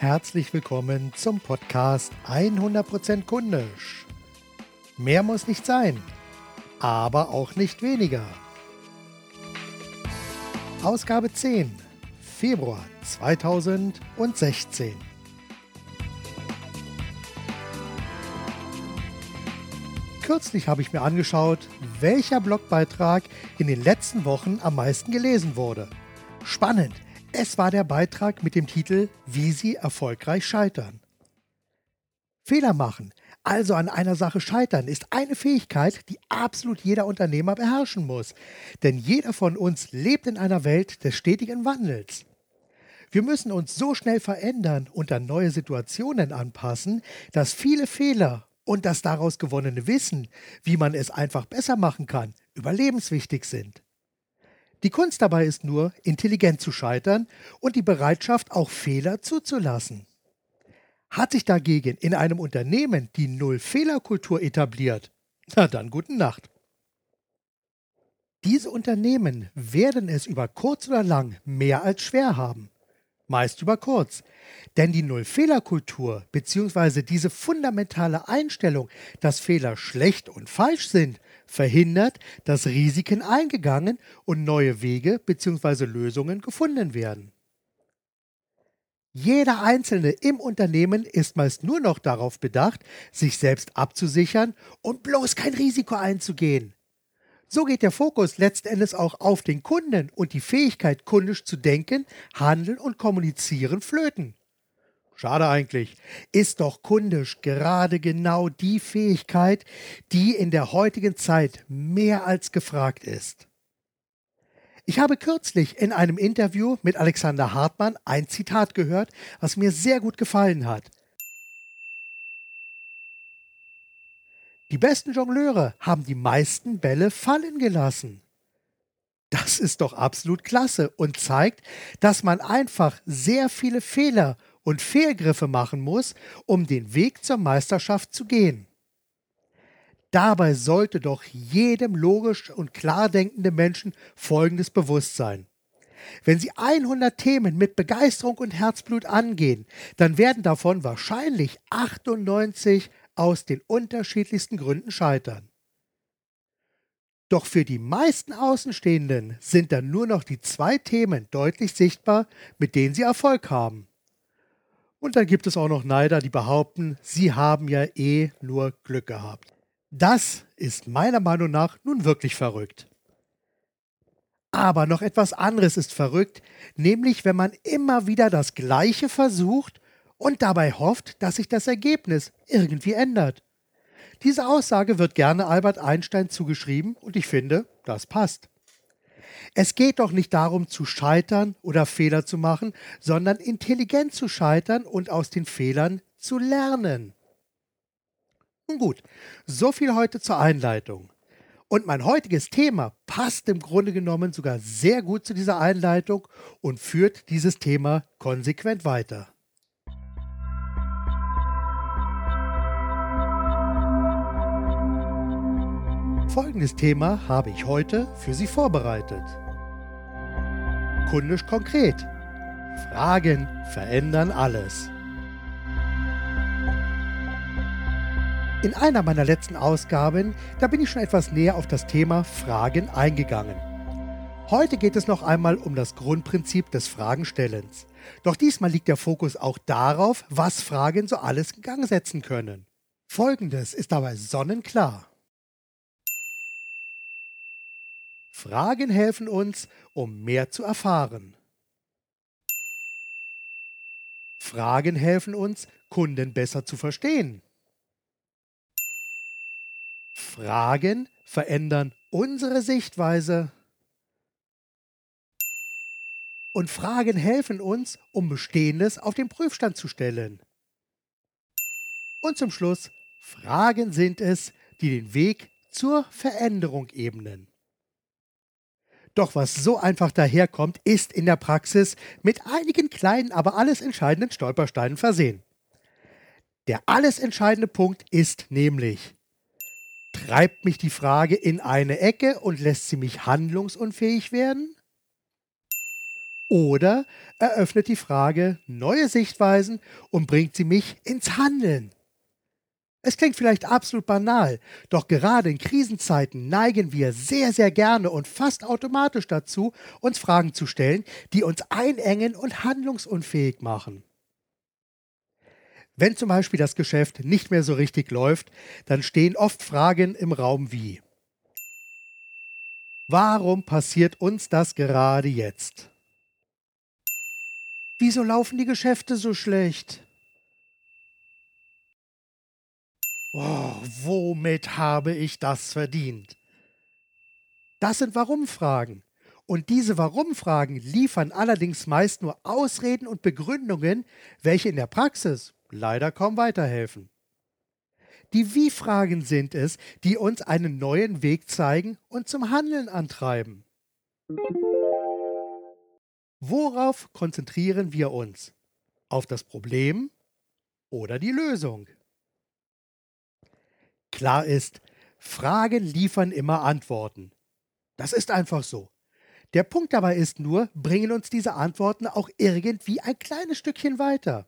herzlich willkommen zum Podcast 100% kundisch. Mehr muss nicht sein, aber auch nicht weniger. Ausgabe 10, Februar 2016. Kürzlich habe ich mir angeschaut, welcher Blogbeitrag in den letzten Wochen am meisten gelesen wurde. Spannend, es war der Beitrag mit dem Titel Wie Sie erfolgreich scheitern. Fehler machen, also an einer Sache scheitern, ist eine Fähigkeit, die absolut jeder Unternehmer beherrschen muss. Denn jeder von uns lebt in einer Welt des stetigen Wandels. Wir müssen uns so schnell verändern und an neue Situationen anpassen, dass viele Fehler und das daraus gewonnene Wissen, wie man es einfach besser machen kann, überlebenswichtig sind. Die Kunst dabei ist nur, intelligent zu scheitern und die Bereitschaft, auch Fehler zuzulassen. Hat sich dagegen in einem Unternehmen die Null-Fehler-Kultur etabliert, na dann guten Nacht. Diese Unternehmen werden es über kurz oder lang mehr als schwer haben. Meist über kurz. Denn die Null-Fehler-Kultur bzw. diese fundamentale Einstellung, dass Fehler schlecht und falsch sind, verhindert, dass Risiken eingegangen und neue Wege bzw. Lösungen gefunden werden. Jeder Einzelne im Unternehmen ist meist nur noch darauf bedacht, sich selbst abzusichern und bloß kein Risiko einzugehen. So geht der Fokus letzten Endes auch auf den Kunden und die Fähigkeit, kundisch zu denken, handeln und kommunizieren flöten. Schade eigentlich. Ist doch kundisch gerade genau die Fähigkeit, die in der heutigen Zeit mehr als gefragt ist. Ich habe kürzlich in einem Interview mit Alexander Hartmann ein Zitat gehört, was mir sehr gut gefallen hat. Die besten Jongleure haben die meisten Bälle fallen gelassen. Das ist doch absolut klasse und zeigt, dass man einfach sehr viele Fehler und Fehlgriffe machen muss, um den Weg zur Meisterschaft zu gehen. Dabei sollte doch jedem logisch und klar denkenden Menschen Folgendes bewusst sein. Wenn Sie 100 Themen mit Begeisterung und Herzblut angehen, dann werden davon wahrscheinlich 98 aus den unterschiedlichsten Gründen scheitern. Doch für die meisten Außenstehenden sind dann nur noch die zwei Themen deutlich sichtbar, mit denen sie Erfolg haben. Und dann gibt es auch noch Neider, die behaupten, sie haben ja eh nur Glück gehabt. Das ist meiner Meinung nach nun wirklich verrückt. Aber noch etwas anderes ist verrückt, nämlich wenn man immer wieder das Gleiche versucht und dabei hofft, dass sich das Ergebnis irgendwie ändert. Diese Aussage wird gerne Albert Einstein zugeschrieben und ich finde, das passt. Es geht doch nicht darum zu scheitern oder Fehler zu machen, sondern intelligent zu scheitern und aus den Fehlern zu lernen. Nun gut, so viel heute zur Einleitung. Und mein heutiges Thema passt im Grunde genommen sogar sehr gut zu dieser Einleitung und führt dieses Thema konsequent weiter. Folgendes Thema habe ich heute für Sie vorbereitet. Kundisch konkret. Fragen verändern alles. In einer meiner letzten Ausgaben, da bin ich schon etwas näher auf das Thema Fragen eingegangen. Heute geht es noch einmal um das Grundprinzip des Fragenstellens. Doch diesmal liegt der Fokus auch darauf, was Fragen so alles in Gang setzen können. Folgendes ist dabei sonnenklar. Fragen helfen uns, um mehr zu erfahren. Fragen helfen uns, Kunden besser zu verstehen. Fragen verändern unsere Sichtweise. Und Fragen helfen uns, um Bestehendes auf den Prüfstand zu stellen. Und zum Schluss, Fragen sind es, die den Weg zur Veränderung ebnen. Doch was so einfach daherkommt, ist in der Praxis mit einigen kleinen, aber alles entscheidenden Stolpersteinen versehen. Der alles entscheidende Punkt ist nämlich, treibt mich die Frage in eine Ecke und lässt sie mich handlungsunfähig werden? oder eröffnet die Frage neue Sichtweisen und bringt sie mich ins Handeln. Es klingt vielleicht absolut banal, doch gerade in Krisenzeiten neigen wir sehr, sehr gerne und fast automatisch dazu, uns Fragen zu stellen, die uns einengen und handlungsunfähig machen. Wenn zum Beispiel das Geschäft nicht mehr so richtig läuft, dann stehen oft Fragen im Raum wie Warum passiert uns das gerade jetzt? Wieso laufen die Geschäfte so schlecht? Oh, womit habe ich das verdient? Das sind Warum-Fragen. Und diese Warum-Fragen liefern allerdings meist nur Ausreden und Begründungen, welche in der Praxis leider kaum weiterhelfen. Die Wie-Fragen sind es, die uns einen neuen Weg zeigen und zum Handeln antreiben. Worauf konzentrieren wir uns? Auf das Problem oder die Lösung? Klar ist, Fragen liefern immer Antworten. Das ist einfach so. Der Punkt dabei ist nur, bringen uns diese Antworten auch irgendwie ein kleines Stückchen weiter.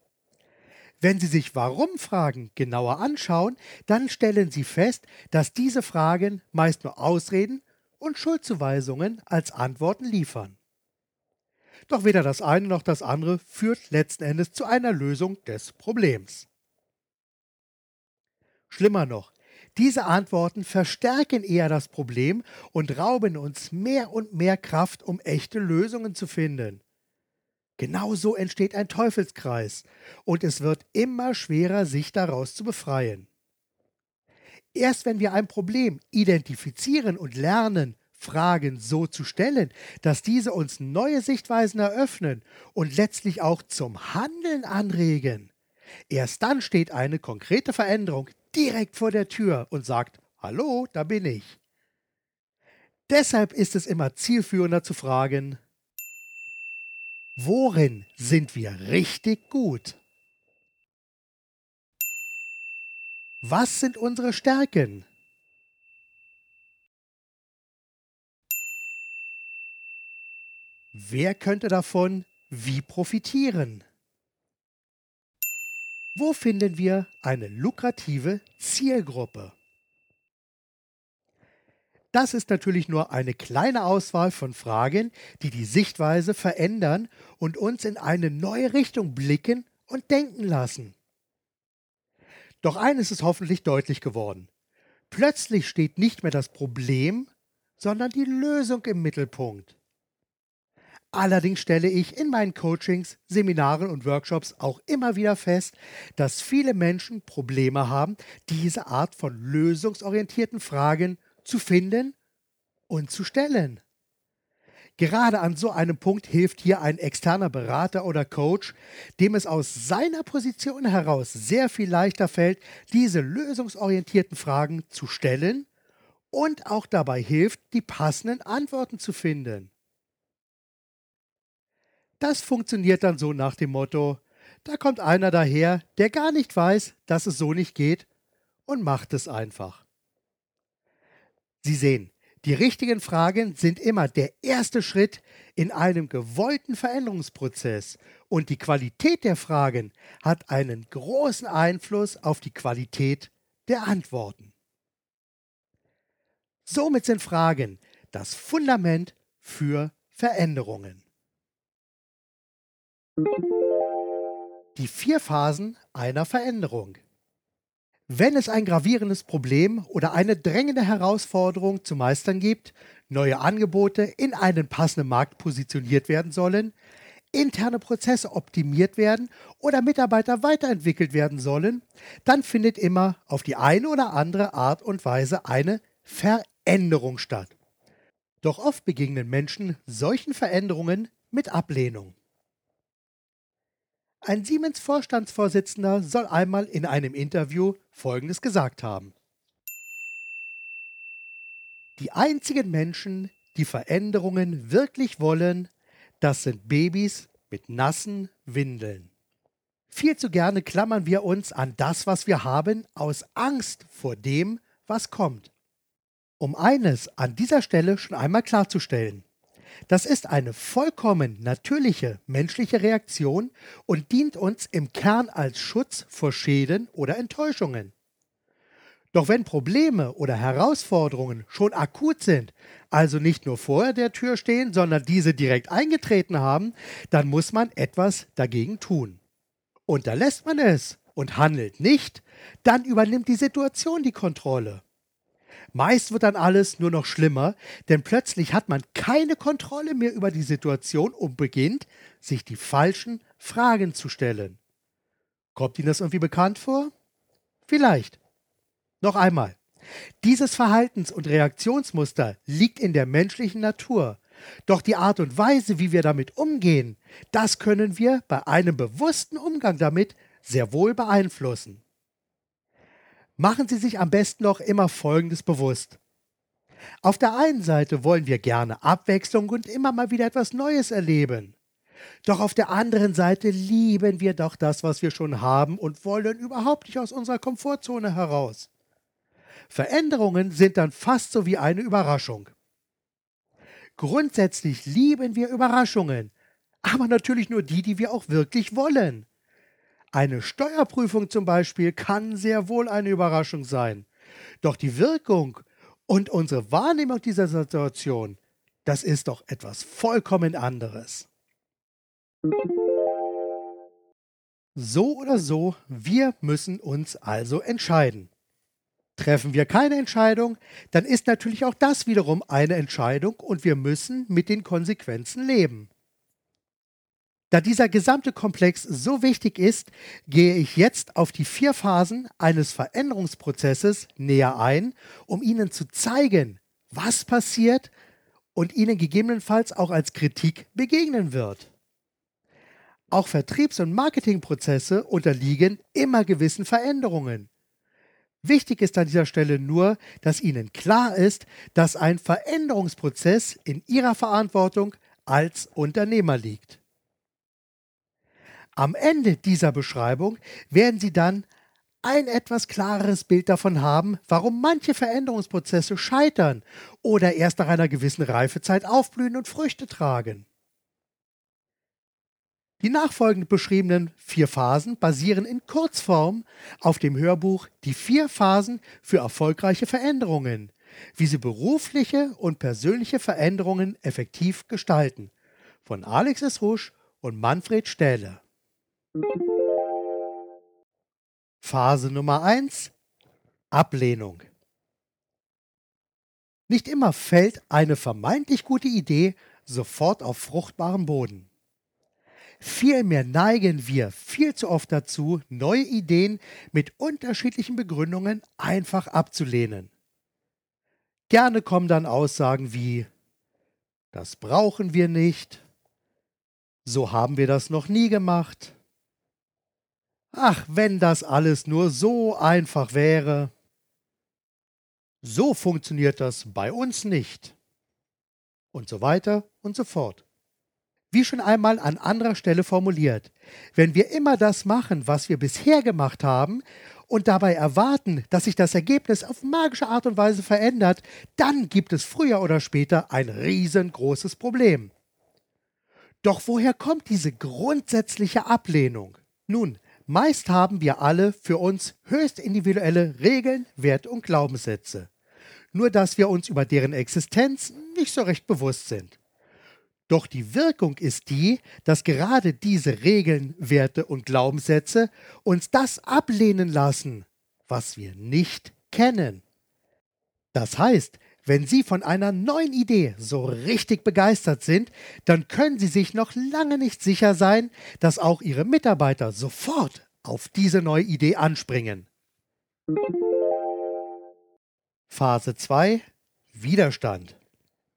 Wenn Sie sich Warum-Fragen genauer anschauen, dann stellen Sie fest, dass diese Fragen meist nur Ausreden und Schuldzuweisungen als Antworten liefern. Doch weder das eine noch das andere führt letzten Endes zu einer Lösung des Problems. Schlimmer noch, diese Antworten verstärken eher das Problem und rauben uns mehr und mehr Kraft, um echte Lösungen zu finden. Genauso entsteht ein Teufelskreis und es wird immer schwerer, sich daraus zu befreien. Erst wenn wir ein Problem identifizieren und lernen, Fragen so zu stellen, dass diese uns neue Sichtweisen eröffnen und letztlich auch zum Handeln anregen, erst dann steht eine konkrete Veränderung direkt vor der Tür und sagt, Hallo, da bin ich. Deshalb ist es immer zielführender zu fragen, Worin sind wir richtig gut? Was sind unsere Stärken? Wer könnte davon wie profitieren? Wo finden wir eine lukrative Zielgruppe? Das ist natürlich nur eine kleine Auswahl von Fragen, die die Sichtweise verändern und uns in eine neue Richtung blicken und denken lassen. Doch eines ist hoffentlich deutlich geworden. Plötzlich steht nicht mehr das Problem, sondern die Lösung im Mittelpunkt. Allerdings stelle ich in meinen Coachings, Seminaren und Workshops auch immer wieder fest, dass viele Menschen Probleme haben, diese Art von lösungsorientierten Fragen zu finden und zu stellen. Gerade an so einem Punkt hilft hier ein externer Berater oder Coach, dem es aus seiner Position heraus sehr viel leichter fällt, diese lösungsorientierten Fragen zu stellen und auch dabei hilft, die passenden Antworten zu finden. Das funktioniert dann so nach dem Motto, da kommt einer daher, der gar nicht weiß, dass es so nicht geht und macht es einfach. Sie sehen, die richtigen Fragen sind immer der erste Schritt in einem gewollten Veränderungsprozess und die Qualität der Fragen hat einen großen Einfluss auf die Qualität der Antworten. Somit sind Fragen das Fundament für Veränderungen. Die vier Phasen einer Veränderung. Wenn es ein gravierendes Problem oder eine drängende Herausforderung zu meistern gibt, neue Angebote in einen passenden Markt positioniert werden sollen, interne Prozesse optimiert werden oder Mitarbeiter weiterentwickelt werden sollen, dann findet immer auf die eine oder andere Art und Weise eine Veränderung statt. Doch oft begegnen Menschen solchen Veränderungen mit Ablehnung. Ein Siemens-Vorstandsvorsitzender soll einmal in einem Interview Folgendes gesagt haben. Die einzigen Menschen, die Veränderungen wirklich wollen, das sind Babys mit nassen Windeln. Viel zu gerne klammern wir uns an das, was wir haben, aus Angst vor dem, was kommt. Um eines an dieser Stelle schon einmal klarzustellen. Das ist eine vollkommen natürliche menschliche Reaktion und dient uns im Kern als Schutz vor Schäden oder Enttäuschungen. Doch wenn Probleme oder Herausforderungen schon akut sind, also nicht nur vor der Tür stehen, sondern diese direkt eingetreten haben, dann muss man etwas dagegen tun. Unterlässt man es und handelt nicht, dann übernimmt die Situation die Kontrolle. Meist wird dann alles nur noch schlimmer, denn plötzlich hat man keine Kontrolle mehr über die Situation und beginnt, sich die falschen Fragen zu stellen. Kommt Ihnen das irgendwie bekannt vor? Vielleicht. Noch einmal. Dieses Verhaltens- und Reaktionsmuster liegt in der menschlichen Natur. Doch die Art und Weise, wie wir damit umgehen, das können wir bei einem bewussten Umgang damit sehr wohl beeinflussen. Machen Sie sich am besten noch immer Folgendes bewusst. Auf der einen Seite wollen wir gerne Abwechslung und immer mal wieder etwas Neues erleben. Doch auf der anderen Seite lieben wir doch das, was wir schon haben und wollen überhaupt nicht aus unserer Komfortzone heraus. Veränderungen sind dann fast so wie eine Überraschung. Grundsätzlich lieben wir Überraschungen, aber natürlich nur die, die wir auch wirklich wollen. Eine Steuerprüfung zum Beispiel kann sehr wohl eine Überraschung sein. Doch die Wirkung und unsere Wahrnehmung dieser Situation, das ist doch etwas vollkommen anderes. So oder so, wir müssen uns also entscheiden. Treffen wir keine Entscheidung, dann ist natürlich auch das wiederum eine Entscheidung und wir müssen mit den Konsequenzen leben. Da dieser gesamte Komplex so wichtig ist, gehe ich jetzt auf die vier Phasen eines Veränderungsprozesses näher ein, um Ihnen zu zeigen, was passiert und Ihnen gegebenenfalls auch als Kritik begegnen wird. Auch Vertriebs- und Marketingprozesse unterliegen immer gewissen Veränderungen. Wichtig ist an dieser Stelle nur, dass Ihnen klar ist, dass ein Veränderungsprozess in Ihrer Verantwortung als Unternehmer liegt. Am Ende dieser Beschreibung werden Sie dann ein etwas klareres Bild davon haben, warum manche Veränderungsprozesse scheitern oder erst nach einer gewissen Reifezeit aufblühen und Früchte tragen. Die nachfolgend beschriebenen vier Phasen basieren in Kurzform auf dem Hörbuch Die vier Phasen für erfolgreiche Veränderungen, wie sie berufliche und persönliche Veränderungen effektiv gestalten, von Alex S. Rusch und Manfred Stähle. Phase Nummer 1 Ablehnung. Nicht immer fällt eine vermeintlich gute Idee sofort auf fruchtbarem Boden. Vielmehr neigen wir viel zu oft dazu, neue Ideen mit unterschiedlichen Begründungen einfach abzulehnen. Gerne kommen dann Aussagen wie Das brauchen wir nicht, so haben wir das noch nie gemacht. Ach, wenn das alles nur so einfach wäre. So funktioniert das bei uns nicht. Und so weiter und so fort. Wie schon einmal an anderer Stelle formuliert, wenn wir immer das machen, was wir bisher gemacht haben, und dabei erwarten, dass sich das Ergebnis auf magische Art und Weise verändert, dann gibt es früher oder später ein riesengroßes Problem. Doch woher kommt diese grundsätzliche Ablehnung? Nun, meist haben wir alle für uns höchst individuelle Regeln, Werte und Glaubenssätze. Nur dass wir uns über deren Existenz nicht so recht bewusst sind. Doch die Wirkung ist die, dass gerade diese Regeln, Werte und Glaubenssätze uns das ablehnen lassen, was wir nicht kennen. Das heißt, wenn Sie von einer neuen Idee so richtig begeistert sind, dann können Sie sich noch lange nicht sicher sein, dass auch Ihre Mitarbeiter sofort auf diese neue Idee anspringen. Phase 2 Widerstand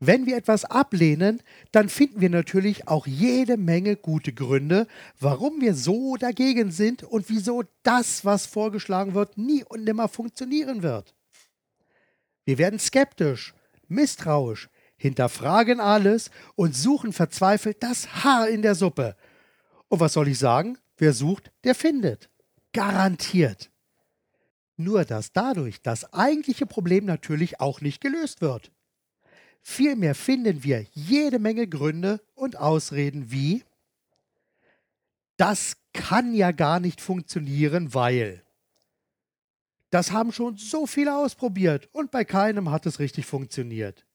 wenn wir etwas ablehnen, dann finden wir natürlich auch jede Menge gute Gründe, warum wir so dagegen sind und wieso das, was vorgeschlagen wird, nie und nimmer funktionieren wird. Wir werden skeptisch, misstrauisch, hinterfragen alles und suchen verzweifelt das Haar in der Suppe. Und was soll ich sagen? Wer sucht, der findet. Garantiert. Nur dass dadurch das eigentliche Problem natürlich auch nicht gelöst wird. Vielmehr finden wir jede Menge Gründe und Ausreden wie das kann ja gar nicht funktionieren, weil das haben schon so viele ausprobiert und bei keinem hat es richtig funktioniert.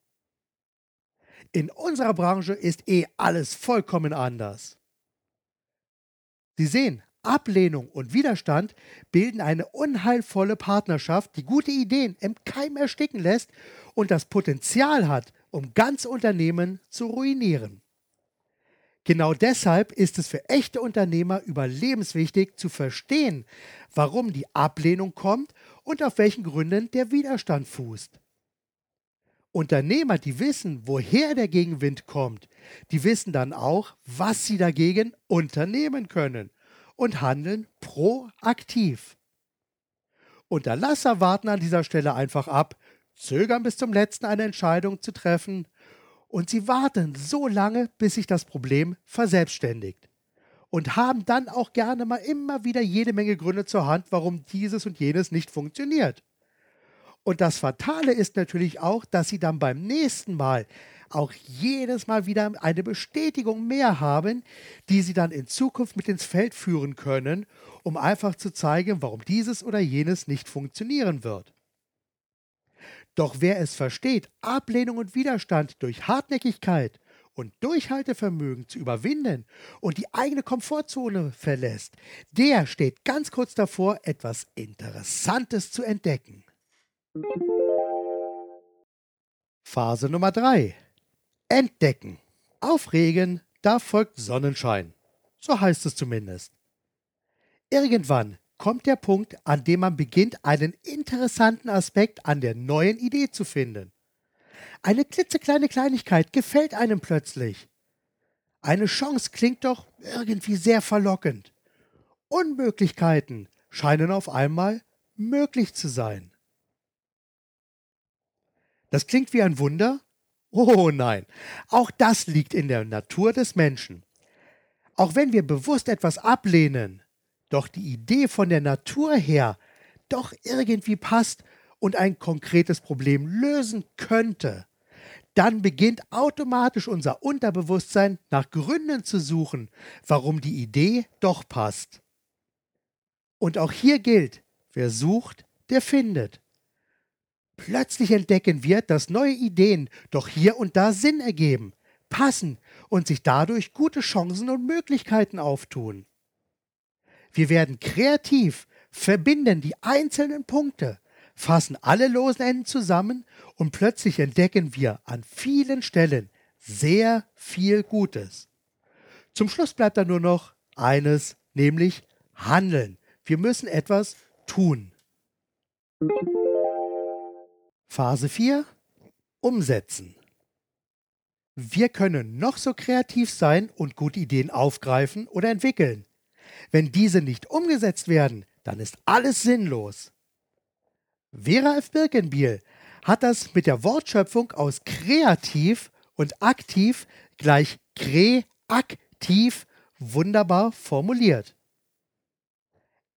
In unserer Branche ist eh alles vollkommen anders. Sie sehen, Ablehnung und Widerstand bilden eine unheilvolle Partnerschaft, die gute Ideen im Keim ersticken lässt und das Potenzial hat, um ganze Unternehmen zu ruinieren. Genau deshalb ist es für echte Unternehmer überlebenswichtig zu verstehen, warum die Ablehnung kommt und auf welchen Gründen der Widerstand fußt. Unternehmer, die wissen, woher der Gegenwind kommt, die wissen dann auch, was sie dagegen unternehmen können und handeln proaktiv. Unterlasser warten an dieser Stelle einfach ab, zögern bis zum letzten eine Entscheidung zu treffen und sie warten so lange, bis sich das Problem verselbstständigt. Und haben dann auch gerne mal immer wieder jede Menge Gründe zur Hand, warum dieses und jenes nicht funktioniert. Und das Fatale ist natürlich auch, dass sie dann beim nächsten Mal auch jedes Mal wieder eine Bestätigung mehr haben, die sie dann in Zukunft mit ins Feld führen können, um einfach zu zeigen, warum dieses oder jenes nicht funktionieren wird. Doch wer es versteht, Ablehnung und Widerstand durch Hartnäckigkeit und Durchhaltevermögen zu überwinden und die eigene Komfortzone verlässt, der steht ganz kurz davor, etwas Interessantes zu entdecken. Phase Nummer 3. Entdecken. Aufregen, da folgt Sonnenschein. So heißt es zumindest. Irgendwann kommt der Punkt, an dem man beginnt, einen interessanten Aspekt an der neuen Idee zu finden. Eine klitzekleine Kleinigkeit gefällt einem plötzlich. Eine Chance klingt doch irgendwie sehr verlockend. Unmöglichkeiten scheinen auf einmal möglich zu sein. Das klingt wie ein Wunder? Oh nein, auch das liegt in der Natur des Menschen. Auch wenn wir bewusst etwas ablehnen, doch die Idee von der Natur her doch irgendwie passt und ein konkretes Problem lösen könnte, dann beginnt automatisch unser Unterbewusstsein nach Gründen zu suchen, warum die Idee doch passt. Und auch hier gilt, wer sucht, der findet. Plötzlich entdecken wir, dass neue Ideen doch hier und da Sinn ergeben, passen und sich dadurch gute Chancen und Möglichkeiten auftun. Wir werden kreativ, verbinden die einzelnen Punkte, fassen alle losen Enden zusammen und plötzlich entdecken wir an vielen Stellen sehr viel Gutes. Zum Schluss bleibt dann nur noch eines, nämlich handeln. Wir müssen etwas tun. Phase 4. Umsetzen. Wir können noch so kreativ sein und gute Ideen aufgreifen oder entwickeln. Wenn diese nicht umgesetzt werden, dann ist alles sinnlos. Vera F. Birkenbiel hat das mit der Wortschöpfung aus kreativ und aktiv gleich kreaktiv wunderbar formuliert.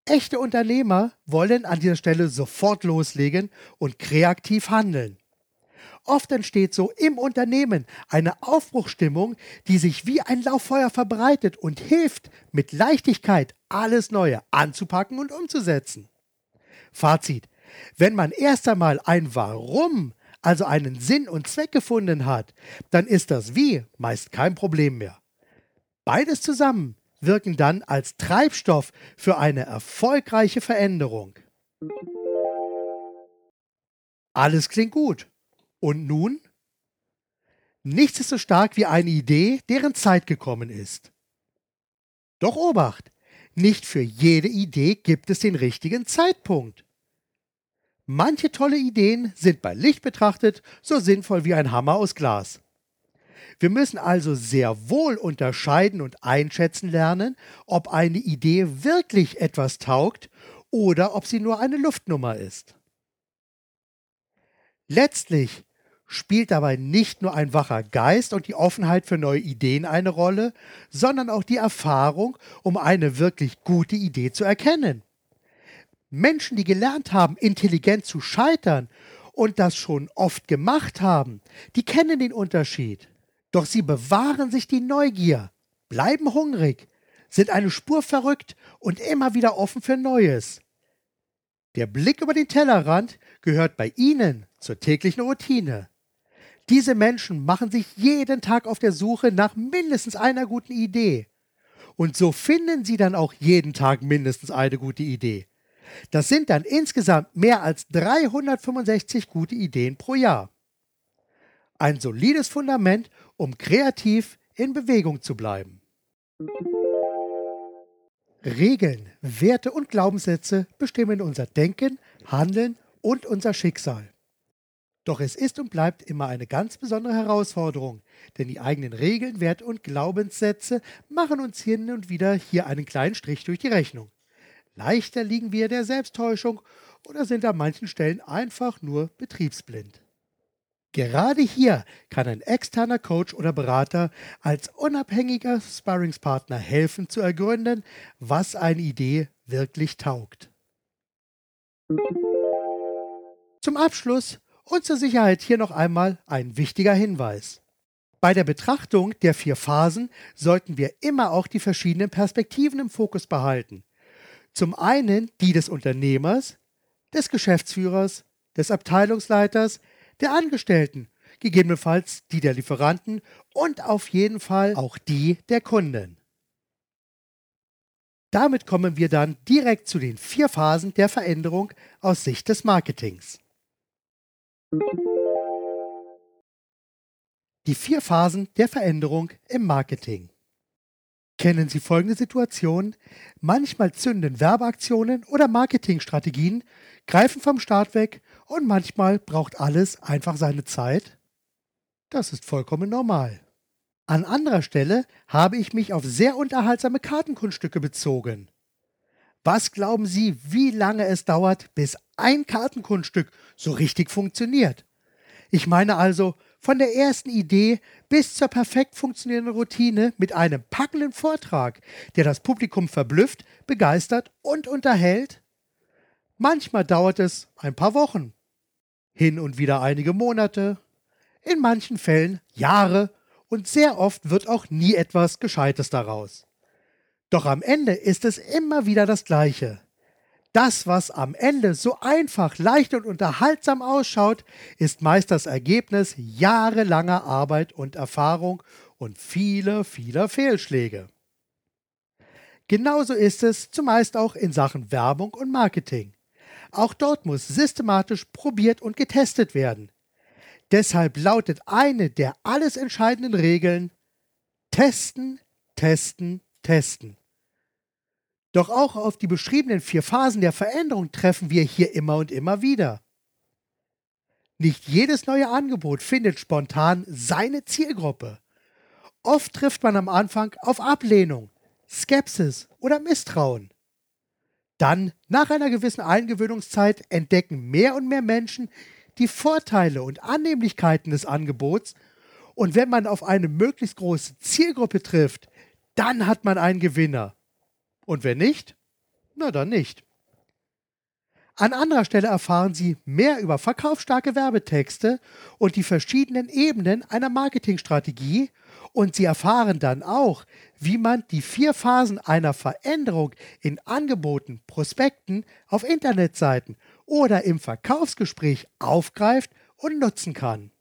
Echte Unternehmer wollen an dieser Stelle sofort loslegen und kreativ handeln. Oft entsteht so im Unternehmen eine Aufbruchstimmung, die sich wie ein Lauffeuer verbreitet und hilft, mit Leichtigkeit alles Neue anzupacken und umzusetzen. Fazit. Wenn man erst einmal ein Warum, also einen Sinn und Zweck gefunden hat, dann ist das Wie meist kein Problem mehr. Beides zusammen wirken dann als Treibstoff für eine erfolgreiche Veränderung. Alles klingt gut. Und nun? Nichts ist so stark wie eine Idee, deren Zeit gekommen ist. Doch Obacht, nicht für jede Idee gibt es den richtigen Zeitpunkt. Manche tolle Ideen sind bei Licht betrachtet so sinnvoll wie ein Hammer aus Glas. Wir müssen also sehr wohl unterscheiden und einschätzen lernen, ob eine Idee wirklich etwas taugt oder ob sie nur eine Luftnummer ist. Letztlich spielt dabei nicht nur ein wacher Geist und die Offenheit für neue Ideen eine Rolle, sondern auch die Erfahrung, um eine wirklich gute Idee zu erkennen. Menschen, die gelernt haben, intelligent zu scheitern und das schon oft gemacht haben, die kennen den Unterschied. Doch sie bewahren sich die Neugier, bleiben hungrig, sind eine Spur verrückt und immer wieder offen für Neues. Der Blick über den Tellerrand gehört bei ihnen zur täglichen Routine. Diese Menschen machen sich jeden Tag auf der Suche nach mindestens einer guten Idee. Und so finden sie dann auch jeden Tag mindestens eine gute Idee. Das sind dann insgesamt mehr als 365 gute Ideen pro Jahr. Ein solides Fundament, um kreativ in Bewegung zu bleiben. Regeln, Werte und Glaubenssätze bestimmen unser Denken, Handeln und unser Schicksal. Doch es ist und bleibt immer eine ganz besondere Herausforderung, denn die eigenen Regeln, Werte und Glaubenssätze machen uns hin und wieder hier einen kleinen Strich durch die Rechnung. Leichter liegen wir der Selbsttäuschung oder sind an manchen Stellen einfach nur betriebsblind. Gerade hier kann ein externer Coach oder Berater als unabhängiger Sparringspartner helfen zu ergründen, was eine Idee wirklich taugt. Zum Abschluss und zur Sicherheit hier noch einmal ein wichtiger Hinweis. Bei der Betrachtung der vier Phasen sollten wir immer auch die verschiedenen Perspektiven im Fokus behalten. Zum einen die des Unternehmers, des Geschäftsführers, des Abteilungsleiters, der Angestellten, gegebenenfalls die der Lieferanten und auf jeden Fall auch die der Kunden. Damit kommen wir dann direkt zu den vier Phasen der Veränderung aus Sicht des Marketings. Die vier Phasen der Veränderung im Marketing. Kennen Sie folgende Situation? Manchmal zünden Werbeaktionen oder Marketingstrategien, greifen vom Start weg und manchmal braucht alles einfach seine Zeit. Das ist vollkommen normal. An anderer Stelle habe ich mich auf sehr unterhaltsame Kartenkunststücke bezogen. Was glauben Sie, wie lange es dauert, bis ein Kartenkunststück so richtig funktioniert? Ich meine also von der ersten Idee bis zur perfekt funktionierenden Routine mit einem packenden Vortrag, der das Publikum verblüfft, begeistert und unterhält? Manchmal dauert es ein paar Wochen, hin und wieder einige Monate, in manchen Fällen Jahre und sehr oft wird auch nie etwas Gescheites daraus. Doch am Ende ist es immer wieder das Gleiche. Das, was am Ende so einfach, leicht und unterhaltsam ausschaut, ist meist das Ergebnis jahrelanger Arbeit und Erfahrung und vieler, vieler Fehlschläge. Genauso ist es zumeist auch in Sachen Werbung und Marketing. Auch dort muss systematisch probiert und getestet werden. Deshalb lautet eine der alles entscheidenden Regeln Testen, testen, testen. Doch auch auf die beschriebenen vier Phasen der Veränderung treffen wir hier immer und immer wieder. Nicht jedes neue Angebot findet spontan seine Zielgruppe. Oft trifft man am Anfang auf Ablehnung, Skepsis oder Misstrauen. Dann, nach einer gewissen Eingewöhnungszeit, entdecken mehr und mehr Menschen die Vorteile und Annehmlichkeiten des Angebots und wenn man auf eine möglichst große Zielgruppe trifft, dann hat man einen Gewinner. Und wenn nicht, na dann nicht. An anderer Stelle erfahren Sie mehr über verkaufsstarke Werbetexte und die verschiedenen Ebenen einer Marketingstrategie und Sie erfahren dann auch, wie man die vier Phasen einer Veränderung in Angeboten, Prospekten, auf Internetseiten oder im Verkaufsgespräch aufgreift und nutzen kann.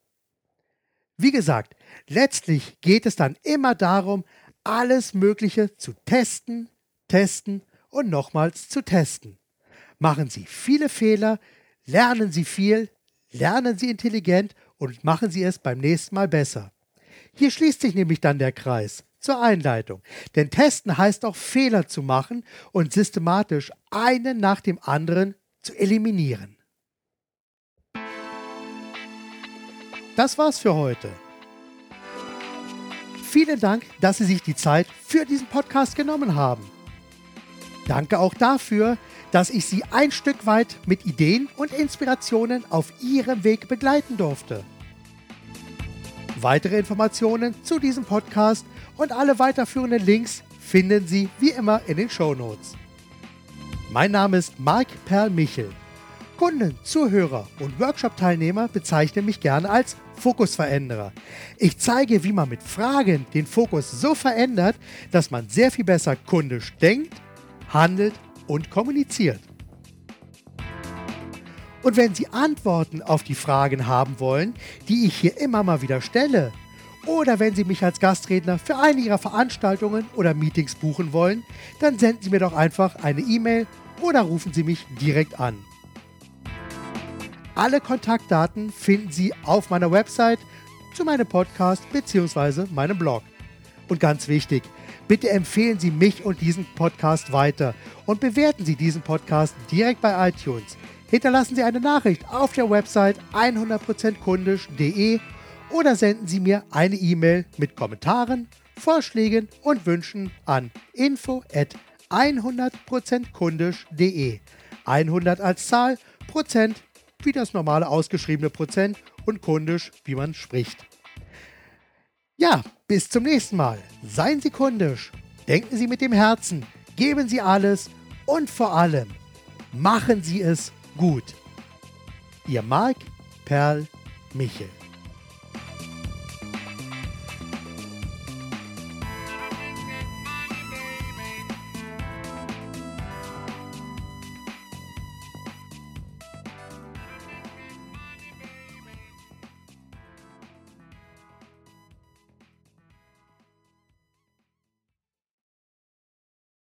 Wie gesagt, letztlich geht es dann immer darum, alles Mögliche zu testen, testen und nochmals zu testen. Machen Sie viele Fehler, lernen Sie viel, lernen Sie intelligent und machen Sie es beim nächsten Mal besser. Hier schließt sich nämlich dann der Kreis zur Einleitung. Denn testen heißt auch Fehler zu machen und systematisch einen nach dem anderen zu eliminieren. Das war's für heute. Vielen Dank, dass Sie sich die Zeit für diesen Podcast genommen haben. Danke auch dafür, dass ich Sie ein Stück weit mit Ideen und Inspirationen auf Ihrem Weg begleiten durfte. Weitere Informationen zu diesem Podcast und alle weiterführenden Links finden Sie wie immer in den Show Notes. Mein Name ist Marc Perl Michel Kunden, Zuhörer und Workshop-Teilnehmer bezeichnen mich gerne als Fokusveränderer. Ich zeige, wie man mit Fragen den Fokus so verändert, dass man sehr viel besser kundisch denkt, handelt und kommuniziert. Und wenn Sie Antworten auf die Fragen haben wollen, die ich hier immer mal wieder stelle, oder wenn Sie mich als Gastredner für eine Ihrer Veranstaltungen oder Meetings buchen wollen, dann senden Sie mir doch einfach eine E-Mail oder rufen Sie mich direkt an. Alle Kontaktdaten finden Sie auf meiner Website zu meinem Podcast bzw. meinem Blog. Und ganz wichtig, bitte empfehlen Sie mich und diesen Podcast weiter und bewerten Sie diesen Podcast direkt bei iTunes. Hinterlassen Sie eine Nachricht auf der Website 100%kundisch.de oder senden Sie mir eine E-Mail mit Kommentaren, Vorschlägen und Wünschen an info at 100%kundisch.de. 100 als Zahl, Prozent wie das normale ausgeschriebene Prozent und kundisch, wie man spricht. Ja, bis zum nächsten Mal. Seien Sie kundisch, denken Sie mit dem Herzen, geben Sie alles und vor allem machen Sie es gut. Ihr Marc Perl Michel